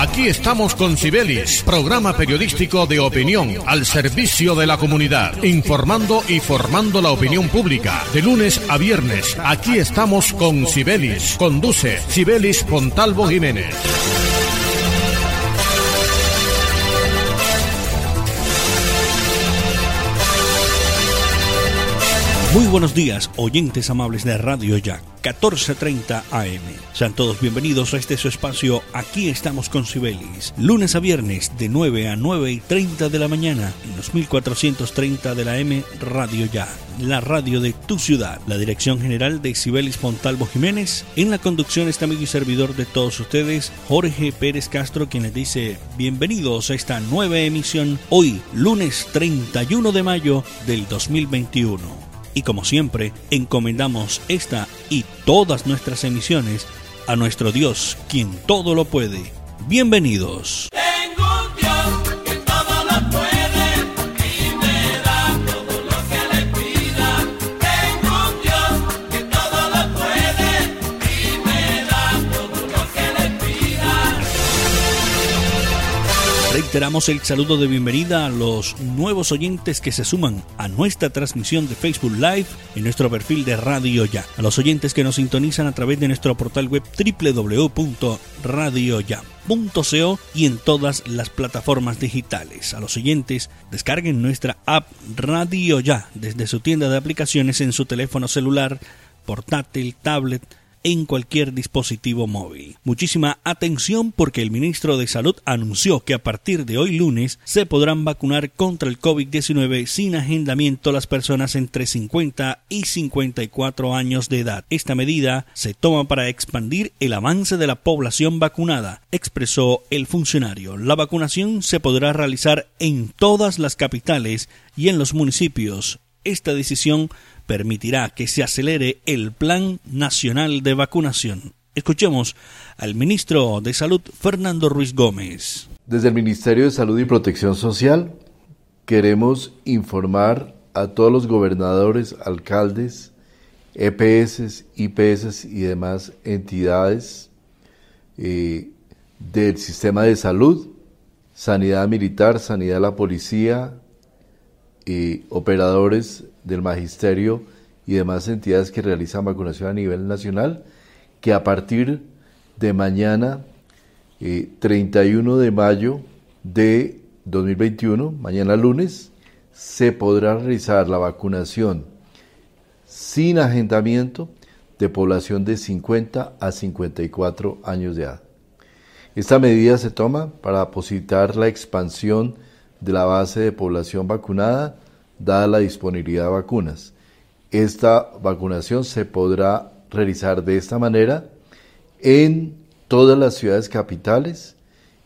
Aquí estamos con Cibelis, programa periodístico de opinión al servicio de la comunidad, informando y formando la opinión pública. De lunes a viernes, aquí estamos con Cibelis. Conduce Cibelis Pontalvo Jiménez. Muy buenos días, oyentes amables de Radio Ya, 14:30 AM. Sean todos bienvenidos a este su espacio. Aquí estamos con Sibelis. Lunes a viernes de 9 a 9 y 30 de la mañana en los 1430 de la M Radio Ya, la radio de tu ciudad. La dirección general de Sibelis Fontalvo Jiménez. En la conducción está amigo y servidor de todos ustedes, Jorge Pérez Castro, quien les dice bienvenidos a esta nueva emisión hoy, lunes 31 de mayo del 2021 y como siempre encomendamos esta y todas nuestras emisiones a nuestro Dios, quien todo lo puede. Bienvenidos. Reiteramos el saludo de bienvenida a los nuevos oyentes que se suman a nuestra transmisión de Facebook Live en nuestro perfil de Radio Ya. A los oyentes que nos sintonizan a través de nuestro portal web www.radioya.co y en todas las plataformas digitales. A los oyentes, descarguen nuestra app Radio Ya desde su tienda de aplicaciones en su teléfono celular, portátil, tablet, en cualquier dispositivo móvil. Muchísima atención porque el ministro de Salud anunció que a partir de hoy lunes se podrán vacunar contra el COVID-19 sin agendamiento las personas entre 50 y 54 años de edad. Esta medida se toma para expandir el avance de la población vacunada, expresó el funcionario. La vacunación se podrá realizar en todas las capitales y en los municipios. Esta decisión permitirá que se acelere el Plan Nacional de Vacunación. Escuchemos al ministro de Salud, Fernando Ruiz Gómez. Desde el Ministerio de Salud y Protección Social queremos informar a todos los gobernadores, alcaldes, EPS, IPS y demás entidades eh, del sistema de salud, sanidad militar, sanidad de la policía, y operadores del magisterio y demás entidades que realizan vacunación a nivel nacional, que a partir de mañana, 31 eh, de mayo de 2021, mañana lunes, se podrá realizar la vacunación sin agendamiento de población de 50 a 54 años de edad. Esta medida se toma para posibilitar la expansión de la base de población vacunada, dada la disponibilidad de vacunas. Esta vacunación se podrá realizar de esta manera en todas las ciudades capitales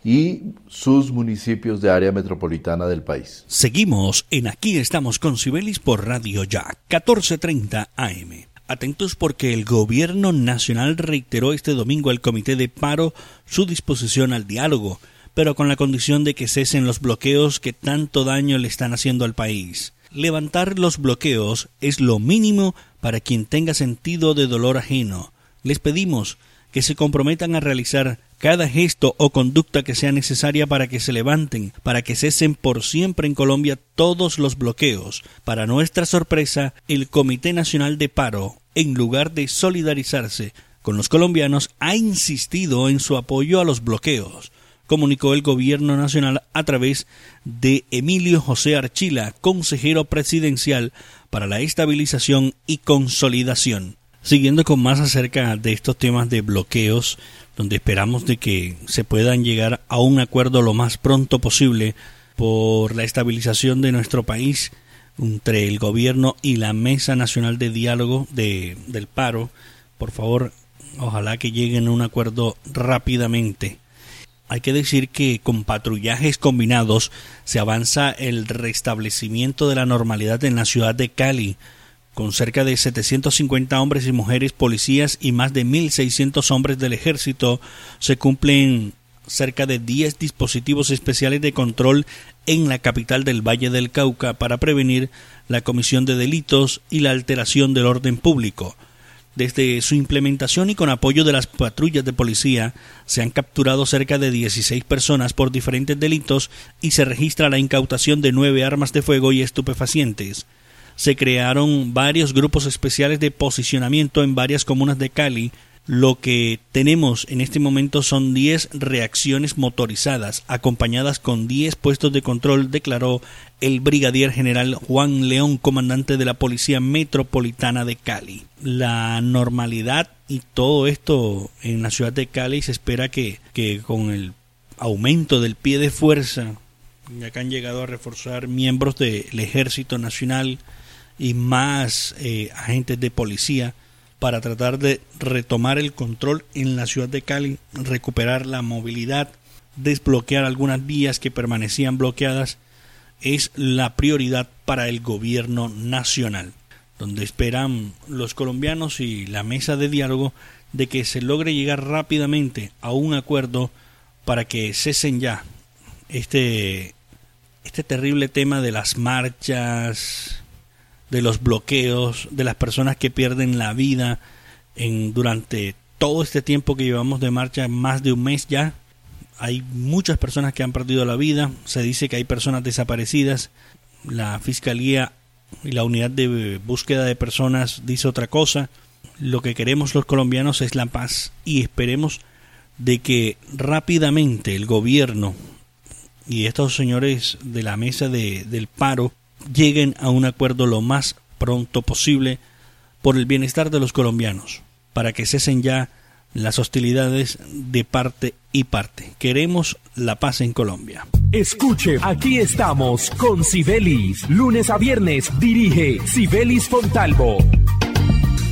y sus municipios de área metropolitana del país. Seguimos en Aquí estamos con Cibelis por Radio Ya, 1430 AM. Atentos porque el gobierno nacional reiteró este domingo al comité de paro su disposición al diálogo pero con la condición de que cesen los bloqueos que tanto daño le están haciendo al país. Levantar los bloqueos es lo mínimo para quien tenga sentido de dolor ajeno. Les pedimos que se comprometan a realizar cada gesto o conducta que sea necesaria para que se levanten, para que cesen por siempre en Colombia todos los bloqueos. Para nuestra sorpresa, el Comité Nacional de Paro, en lugar de solidarizarse con los colombianos, ha insistido en su apoyo a los bloqueos comunicó el gobierno nacional a través de Emilio José Archila, consejero presidencial para la estabilización y consolidación. Siguiendo con más acerca de estos temas de bloqueos, donde esperamos de que se puedan llegar a un acuerdo lo más pronto posible por la estabilización de nuestro país entre el gobierno y la Mesa Nacional de Diálogo de, del Paro. Por favor, ojalá que lleguen a un acuerdo rápidamente. Hay que decir que con patrullajes combinados se avanza el restablecimiento de la normalidad en la ciudad de Cali, con cerca de 750 hombres y mujeres policías y más de 1.600 hombres del ejército, se cumplen cerca de 10 dispositivos especiales de control en la capital del Valle del Cauca para prevenir la comisión de delitos y la alteración del orden público. Desde su implementación y con apoyo de las patrullas de policía, se han capturado cerca de 16 personas por diferentes delitos y se registra la incautación de nueve armas de fuego y estupefacientes. Se crearon varios grupos especiales de posicionamiento en varias comunas de Cali, lo que tenemos en este momento son 10 reacciones motorizadas, acompañadas con 10 puestos de control, declaró el brigadier general Juan León, comandante de la Policía Metropolitana de Cali. La normalidad y todo esto en la ciudad de Cali se espera que, que con el aumento del pie de fuerza, ya que han llegado a reforzar miembros del Ejército Nacional y más eh, agentes de policía, para tratar de retomar el control en la ciudad de Cali, recuperar la movilidad, desbloquear algunas vías que permanecían bloqueadas, es la prioridad para el gobierno nacional, donde esperan los colombianos y la mesa de diálogo de que se logre llegar rápidamente a un acuerdo para que cesen ya este, este terrible tema de las marchas, de los bloqueos, de las personas que pierden la vida en, durante todo este tiempo que llevamos de marcha, más de un mes ya. Hay muchas personas que han perdido la vida, se dice que hay personas desaparecidas. La Fiscalía y la Unidad de Búsqueda de Personas dice otra cosa. Lo que queremos los colombianos es la paz y esperemos de que rápidamente el gobierno y estos señores de la mesa de, del paro lleguen a un acuerdo lo más pronto posible por el bienestar de los colombianos, para que cesen ya las hostilidades de parte y parte. Queremos la paz en Colombia. Escuche, aquí estamos con Sibelis. Lunes a viernes dirige Sibelis Fontalvo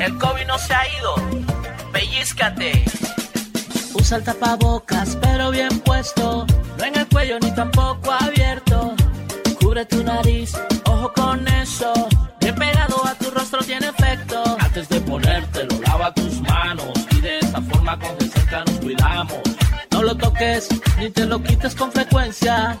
El COVID no se ha ido. Pellizcate. Usa el tapabocas, pero bien puesto. No en el cuello ni tampoco abierto. Cubre tu nariz, ojo con eso. Bien pegado a tu rostro tiene efecto. Antes de ponértelo, lava tus manos. Y de esta forma con cerca nos cuidamos. No lo toques ni te lo quites con frecuencia.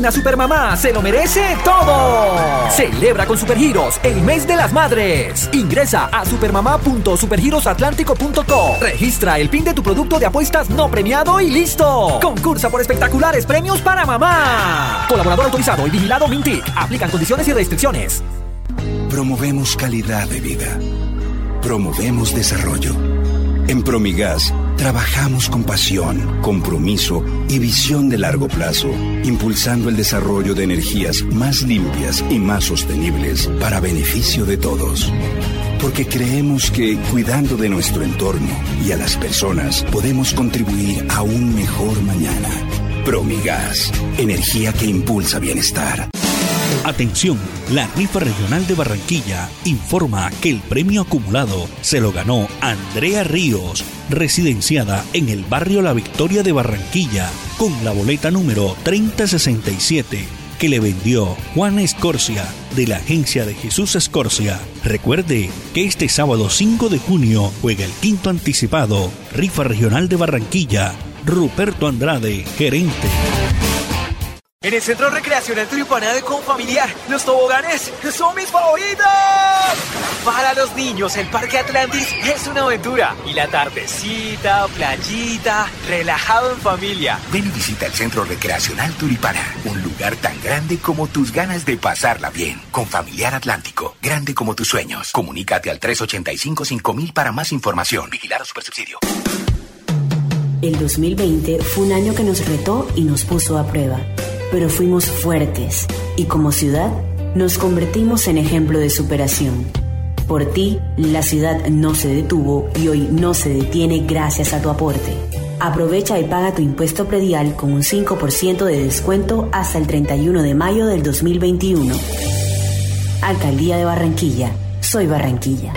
Una supermamá se lo merece todo. Celebra con Supergiros el mes de las madres. Ingresa a supermamá.supergirosatlántico.co. Registra el pin de tu producto de apuestas no premiado y listo. Concursa por espectaculares premios para mamá. Colaborador autorizado y vigilado Mintic. Aplican condiciones y restricciones. Promovemos calidad de vida. Promovemos desarrollo. En Promigas trabajamos con pasión, compromiso y visión de largo plazo, impulsando el desarrollo de energías más limpias y más sostenibles para beneficio de todos. Porque creemos que cuidando de nuestro entorno y a las personas podemos contribuir a un mejor mañana. Promigas, energía que impulsa bienestar. Atención, la rifa regional de Barranquilla informa que el premio acumulado se lo ganó Andrea Ríos, residenciada en el barrio La Victoria de Barranquilla, con la boleta número 3067 que le vendió Juan Escorcia de la agencia de Jesús Escorcia. Recuerde que este sábado 5 de junio juega el quinto anticipado, Rifa Regional de Barranquilla, Ruperto Andrade, gerente. En el Centro Recreacional Turipana de Confamiliar, los toboganes son mis favoritos. Para los niños, el Parque Atlantis es una aventura. Y la tardecita, playita, relajado en familia. Ven y visita el Centro Recreacional Turipana, un lugar tan grande como tus ganas de pasarla bien. Con Familiar Atlántico, grande como tus sueños. Comunícate al 385-5000 para más información. Vigilar a Supersubsidio. El 2020 fue un año que nos retó y nos puso a prueba pero fuimos fuertes y como ciudad nos convertimos en ejemplo de superación. Por ti, la ciudad no se detuvo y hoy no se detiene gracias a tu aporte. Aprovecha y paga tu impuesto predial con un 5% de descuento hasta el 31 de mayo del 2021. Alcaldía de Barranquilla. Soy Barranquilla.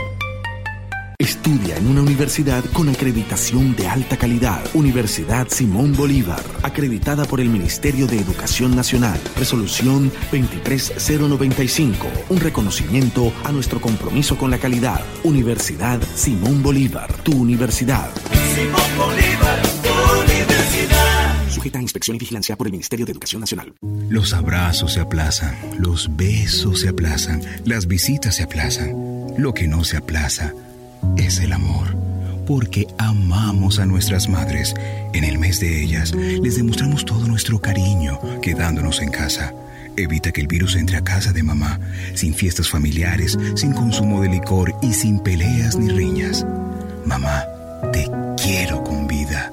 Estudia en una universidad con acreditación de alta calidad. Universidad Simón Bolívar, acreditada por el Ministerio de Educación Nacional. Resolución 23095, un reconocimiento a nuestro compromiso con la calidad. Universidad Simón Bolívar, tu universidad. Simón Bolívar, tu universidad. Sujeta a inspección y vigilancia por el Ministerio de Educación Nacional. Los abrazos se aplazan, los besos se aplazan, las visitas se aplazan. Lo que no se aplaza es el amor, porque amamos a nuestras madres. En el mes de ellas les demostramos todo nuestro cariño quedándonos en casa. Evita que el virus entre a casa de mamá, sin fiestas familiares, sin consumo de licor y sin peleas ni riñas. Mamá, te quiero con vida.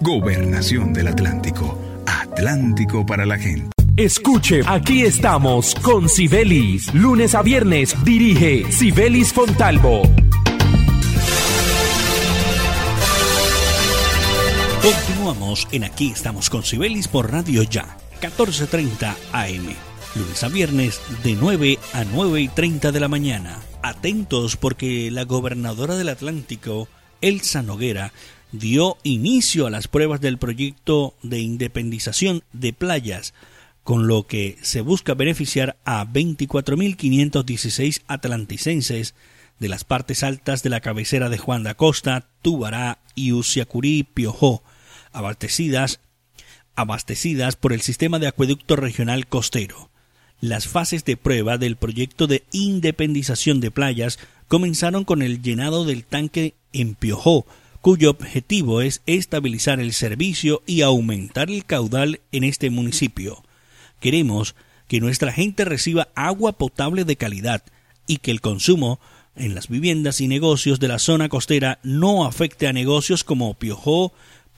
Gobernación del Atlántico. Atlántico para la gente. Escuche, aquí estamos con Sibelis. Lunes a viernes dirige Sibelis Fontalvo. Continuamos en Aquí estamos con Sibelis por Radio Ya, 14.30 AM. Lunes a viernes de 9 a 9 y 30 de la mañana. Atentos porque la gobernadora del Atlántico, Elsa Noguera, dio inicio a las pruebas del proyecto de independización de playas, con lo que se busca beneficiar a 24.516 atlanticenses de las partes altas de la cabecera de Juan da Costa, Tubará y Usiacurí Piojó, abastecidas, abastecidas por el sistema de acueducto regional costero. Las fases de prueba del proyecto de independización de playas comenzaron con el llenado del tanque en Piojó, cuyo objetivo es estabilizar el servicio y aumentar el caudal en este municipio. Queremos que nuestra gente reciba agua potable de calidad y que el consumo en las viviendas y negocios de la zona costera no afecte a negocios como Piojó,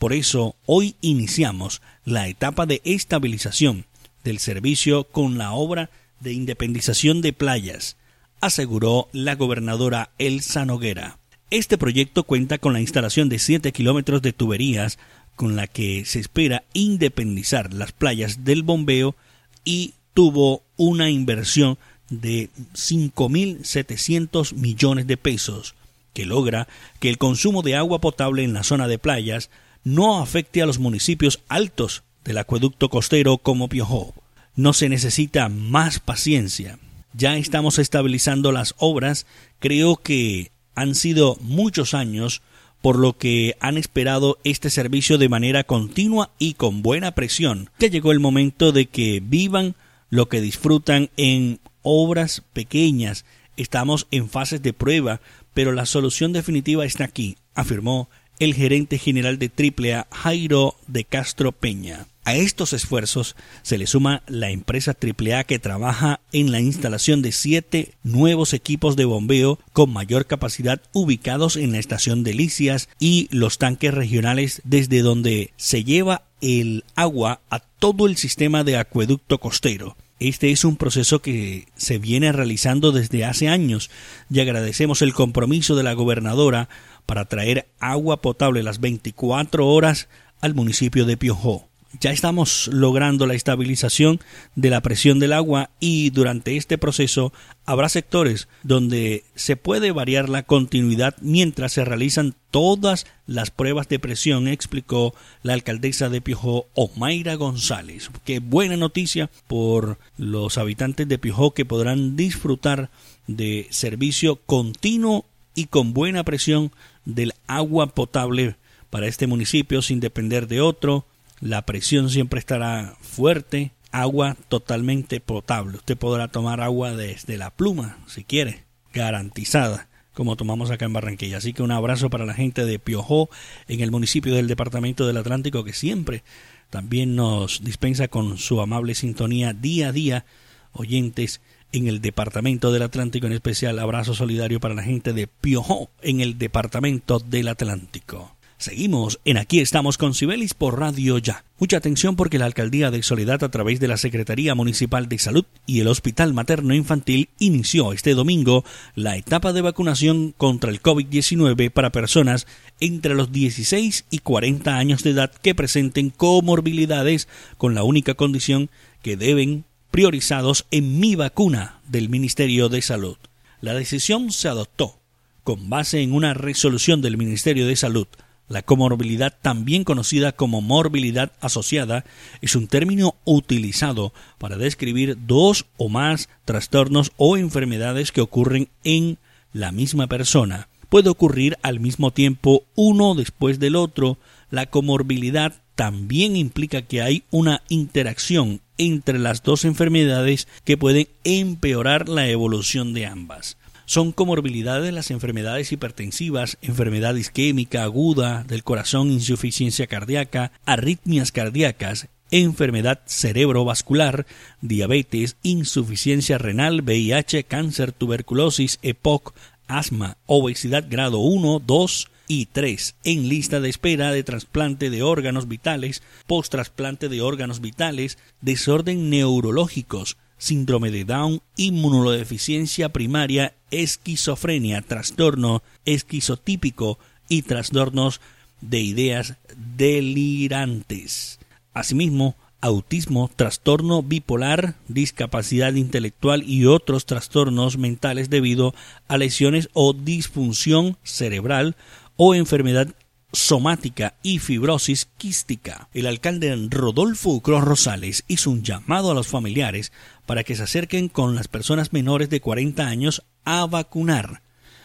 por eso, hoy iniciamos la etapa de estabilización del servicio con la obra de independización de playas, aseguró la gobernadora Elsa Noguera. Este proyecto cuenta con la instalación de 7 kilómetros de tuberías con la que se espera independizar las playas del bombeo y tuvo una inversión de 5.700 millones de pesos, que logra que el consumo de agua potable en la zona de playas no afecte a los municipios altos del acueducto costero como Piojó. No se necesita más paciencia. Ya estamos estabilizando las obras. Creo que han sido muchos años por lo que han esperado este servicio de manera continua y con buena presión. Ya llegó el momento de que vivan lo que disfrutan en obras pequeñas. Estamos en fases de prueba, pero la solución definitiva está aquí, afirmó el gerente general de AAA, Jairo de Castro Peña. A estos esfuerzos se le suma la empresa AAA que trabaja en la instalación de siete nuevos equipos de bombeo con mayor capacidad ubicados en la estación Delicias y los tanques regionales desde donde se lleva el agua a todo el sistema de acueducto costero. Este es un proceso que se viene realizando desde hace años y agradecemos el compromiso de la gobernadora para traer agua potable las 24 horas al municipio de Piojó. ya estamos logrando la estabilización de la presión del agua y durante este proceso habrá sectores donde se puede variar la continuidad mientras se realizan todas las pruebas de presión, explicó la alcaldesa de Piojó, Omaira González. Qué buena noticia por los habitantes de Piojó que podrán disfrutar de servicio continuo y con buena presión del agua potable para este municipio sin depender de otro. La presión siempre estará fuerte, agua totalmente potable. Usted podrá tomar agua desde la pluma si quiere, garantizada como tomamos acá en Barranquilla. Así que un abrazo para la gente de Piojó, en el municipio del Departamento del Atlántico, que siempre también nos dispensa con su amable sintonía día a día, oyentes en el Departamento del Atlántico, en especial abrazo solidario para la gente de Piojó, en el Departamento del Atlántico. Seguimos en Aquí estamos con Cibelis por Radio Ya. Mucha atención porque la Alcaldía de Soledad a través de la Secretaría Municipal de Salud y el Hospital Materno Infantil inició este domingo la etapa de vacunación contra el COVID-19 para personas entre los 16 y 40 años de edad que presenten comorbilidades con la única condición que deben priorizados en mi vacuna del Ministerio de Salud. La decisión se adoptó con base en una resolución del Ministerio de Salud la comorbilidad, también conocida como morbilidad asociada, es un término utilizado para describir dos o más trastornos o enfermedades que ocurren en la misma persona. Puede ocurrir al mismo tiempo uno después del otro. La comorbilidad también implica que hay una interacción entre las dos enfermedades que pueden empeorar la evolución de ambas. Son comorbilidades las enfermedades hipertensivas, enfermedad isquémica aguda del corazón, insuficiencia cardíaca, arritmias cardíacas, enfermedad cerebrovascular, diabetes, insuficiencia renal, VIH, cáncer, tuberculosis, EPOC, asma, obesidad grado 1, 2 y 3 en lista de espera de trasplante de órganos vitales, post-trasplante de órganos vitales, desorden neurológicos, síndrome de Down, inmunodeficiencia primaria, esquizofrenia, trastorno esquizotípico y trastornos de ideas delirantes. Asimismo, autismo, trastorno bipolar, discapacidad intelectual y otros trastornos mentales debido a lesiones o disfunción cerebral o enfermedad somática y fibrosis quística. El alcalde Rodolfo Cruz Rosales hizo un llamado a los familiares para que se acerquen con las personas menores de 40 años a vacunar,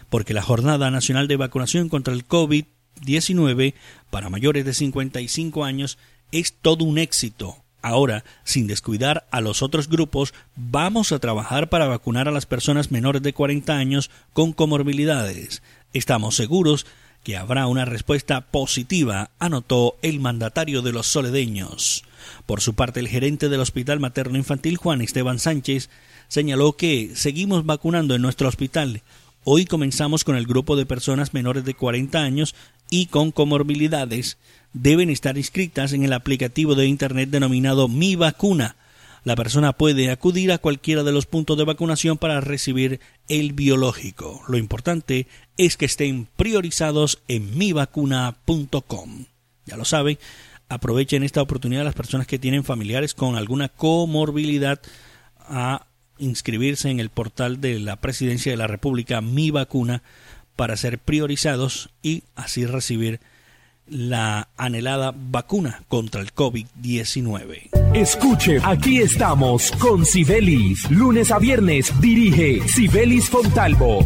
porque la Jornada Nacional de Vacunación contra el COVID-19 para mayores de 55 años es todo un éxito. Ahora, sin descuidar a los otros grupos, vamos a trabajar para vacunar a las personas menores de 40 años con comorbilidades. Estamos seguros que habrá una respuesta positiva, anotó el mandatario de los soledeños. Por su parte, el gerente del Hospital Materno Infantil, Juan Esteban Sánchez, señaló que seguimos vacunando en nuestro hospital. Hoy comenzamos con el grupo de personas menores de 40 años y con comorbilidades. Deben estar inscritas en el aplicativo de Internet denominado Mi Vacuna la persona puede acudir a cualquiera de los puntos de vacunación para recibir el biológico. Lo importante es que estén priorizados en mivacuna.com. Ya lo saben, aprovechen esta oportunidad las personas que tienen familiares con alguna comorbilidad a inscribirse en el portal de la Presidencia de la República Mi Vacuna para ser priorizados y así recibir la anhelada vacuna contra el COVID-19. Escuche, aquí estamos con Sibelis. Lunes a viernes dirige Sibelis Fontalvo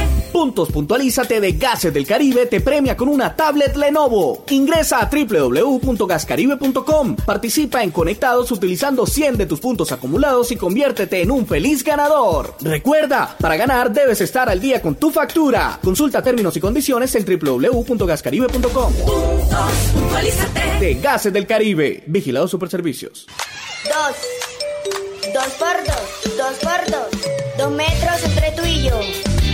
Puntos Puntualízate de Gases del Caribe te premia con una tablet Lenovo. Ingresa a www.gascaribe.com. Participa en Conectados utilizando 100 de tus puntos acumulados y conviértete en un feliz ganador. Recuerda, para ganar debes estar al día con tu factura. Consulta términos y condiciones en www.gascaribe.com. De Gases del Caribe. Vigilado Superservicios. Dos. Dos por dos, dos por dos. Dos metros entre tú y yo.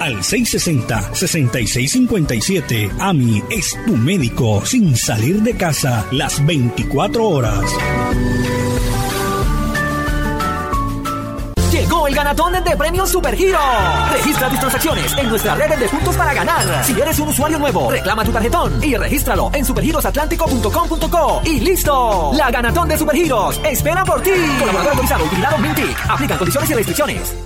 al 660-6657. AMI es tu médico sin salir de casa las 24 horas. Llegó el ganatón de premios Supergiro. Registra tus transacciones en nuestra red de puntos para ganar. Si eres un usuario nuevo, reclama tu tarjetón y regístralo en supergirosatlántico.com.co y listo. La ganatón de Supergiros espera por ti. Colaborador autorizado utilizado Mintic. Aplican condiciones y restricciones.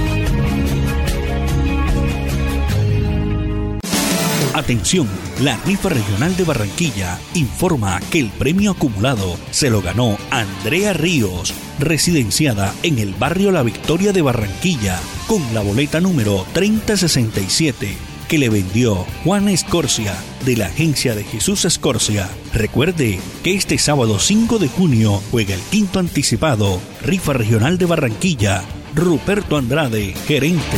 Atención, la rifa regional de Barranquilla informa que el premio acumulado se lo ganó Andrea Ríos, residenciada en el barrio La Victoria de Barranquilla, con la boleta número 3067 que le vendió Juan Escorcia de la agencia de Jesús Escorcia. Recuerde que este sábado 5 de junio juega el quinto anticipado, rifa regional de Barranquilla, Ruperto Andrade, gerente.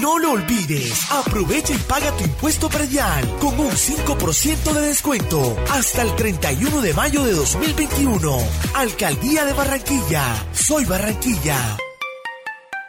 No lo olvides, aprovecha y paga tu impuesto predial con un 5% de descuento hasta el 31 de mayo de 2021. Alcaldía de Barranquilla. Soy Barranquilla.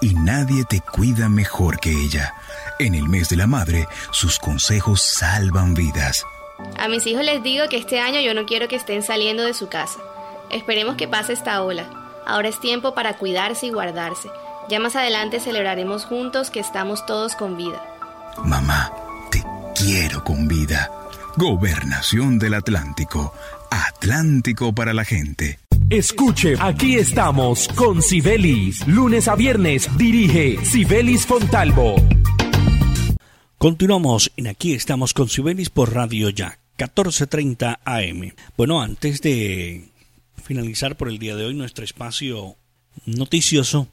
y nadie te cuida mejor que ella. En el mes de la madre, sus consejos salvan vidas. A mis hijos les digo que este año yo no quiero que estén saliendo de su casa. Esperemos que pase esta ola. Ahora es tiempo para cuidarse y guardarse. Ya más adelante celebraremos juntos que estamos todos con vida. Mamá, te quiero con vida. Gobernación del Atlántico. Atlántico para la gente. Escuche, aquí estamos con Sibelis. Lunes a viernes dirige Sibelis Fontalvo. Continuamos en Aquí estamos con Sibelis por Radio Ya, 14:30 AM. Bueno, antes de finalizar por el día de hoy nuestro espacio noticioso,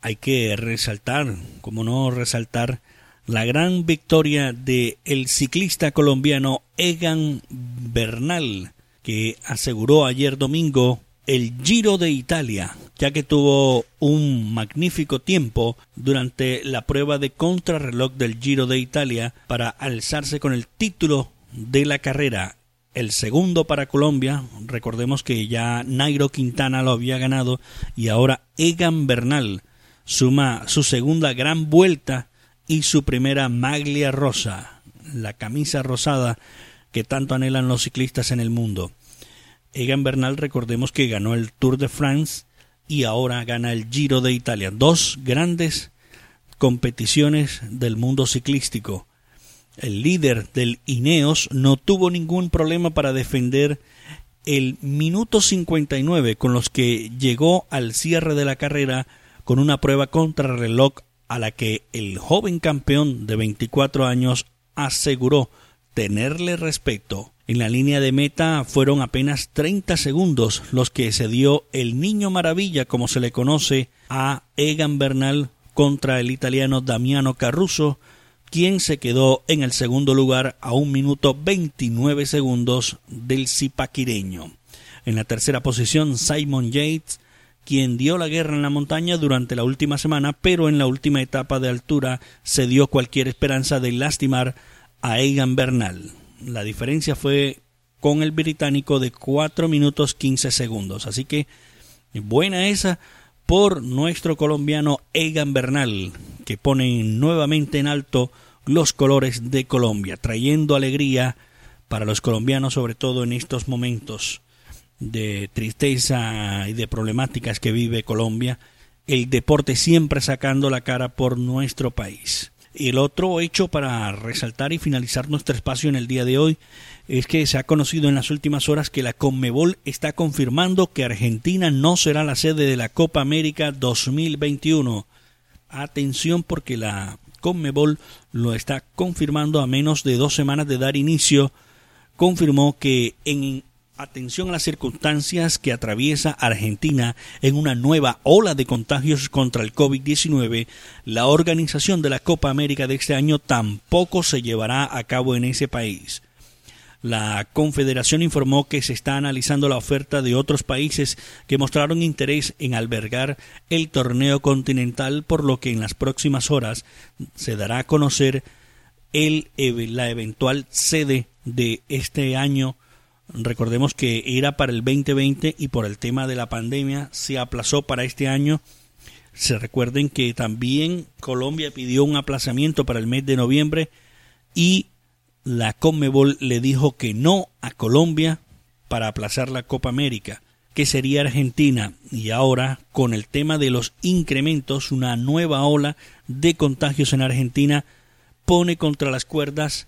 hay que resaltar, como no resaltar, la gran victoria de el ciclista colombiano Egan Bernal, que aseguró ayer domingo el Giro de Italia, ya que tuvo un magnífico tiempo durante la prueba de contrarreloj del Giro de Italia para alzarse con el título de la carrera. El segundo para Colombia, recordemos que ya Nairo Quintana lo había ganado y ahora Egan Bernal suma su segunda gran vuelta y su primera maglia rosa, la camisa rosada que tanto anhelan los ciclistas en el mundo. Egan Bernal, recordemos que ganó el Tour de France y ahora gana el Giro de Italia. Dos grandes competiciones del mundo ciclístico. El líder del Ineos no tuvo ningún problema para defender el minuto 59 con los que llegó al cierre de la carrera con una prueba contrarreloj a la que el joven campeón de 24 años aseguró tenerle respeto. En la línea de meta fueron apenas 30 segundos los que se dio el niño maravilla, como se le conoce, a Egan Bernal contra el italiano Damiano Caruso, quien se quedó en el segundo lugar a un minuto 29 segundos del zipaquireño. En la tercera posición, Simon Yates, quien dio la guerra en la montaña durante la última semana, pero en la última etapa de altura se dio cualquier esperanza de lastimar a Egan Bernal. La diferencia fue con el británico de 4 minutos 15 segundos. Así que buena esa por nuestro colombiano Egan Bernal, que pone nuevamente en alto los colores de Colombia, trayendo alegría para los colombianos, sobre todo en estos momentos de tristeza y de problemáticas que vive Colombia, el deporte siempre sacando la cara por nuestro país. Y el otro hecho para resaltar y finalizar nuestro espacio en el día de hoy es que se ha conocido en las últimas horas que la Conmebol está confirmando que Argentina no será la sede de la Copa América 2021. Atención porque la Conmebol lo está confirmando a menos de dos semanas de dar inicio. Confirmó que en Atención a las circunstancias que atraviesa Argentina en una nueva ola de contagios contra el COVID-19, la organización de la Copa América de este año tampoco se llevará a cabo en ese país. La Confederación informó que se está analizando la oferta de otros países que mostraron interés en albergar el torneo continental, por lo que en las próximas horas se dará a conocer el, la eventual sede de este año Recordemos que era para el 2020 y por el tema de la pandemia se aplazó para este año. Se recuerden que también Colombia pidió un aplazamiento para el mes de noviembre y la Conmebol le dijo que no a Colombia para aplazar la Copa América, que sería Argentina. Y ahora, con el tema de los incrementos, una nueva ola de contagios en Argentina pone contra las cuerdas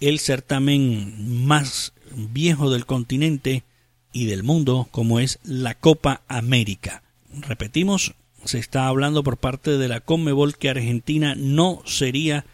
el certamen más viejo del continente y del mundo como es la Copa América. Repetimos, se está hablando por parte de la Conmebol que Argentina no sería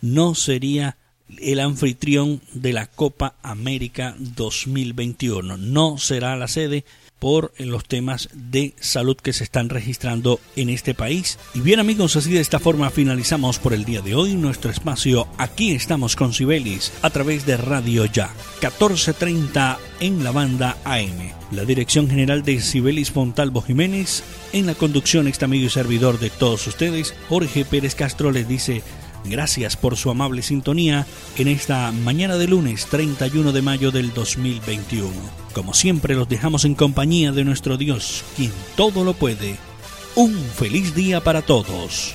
no sería el anfitrión de la Copa América 2021. No será la sede por los temas de salud que se están registrando en este país. Y bien amigos, así de esta forma finalizamos por el día de hoy nuestro espacio Aquí estamos con Sibelis a través de Radio Ya, 1430 en la banda AM. La dirección general de Sibelis Fontalvo Jiménez, en la conducción este amigo y servidor de todos ustedes, Jorge Pérez Castro les dice Gracias por su amable sintonía en esta mañana de lunes 31 de mayo del 2021. Como siempre los dejamos en compañía de nuestro Dios, quien todo lo puede. Un feliz día para todos.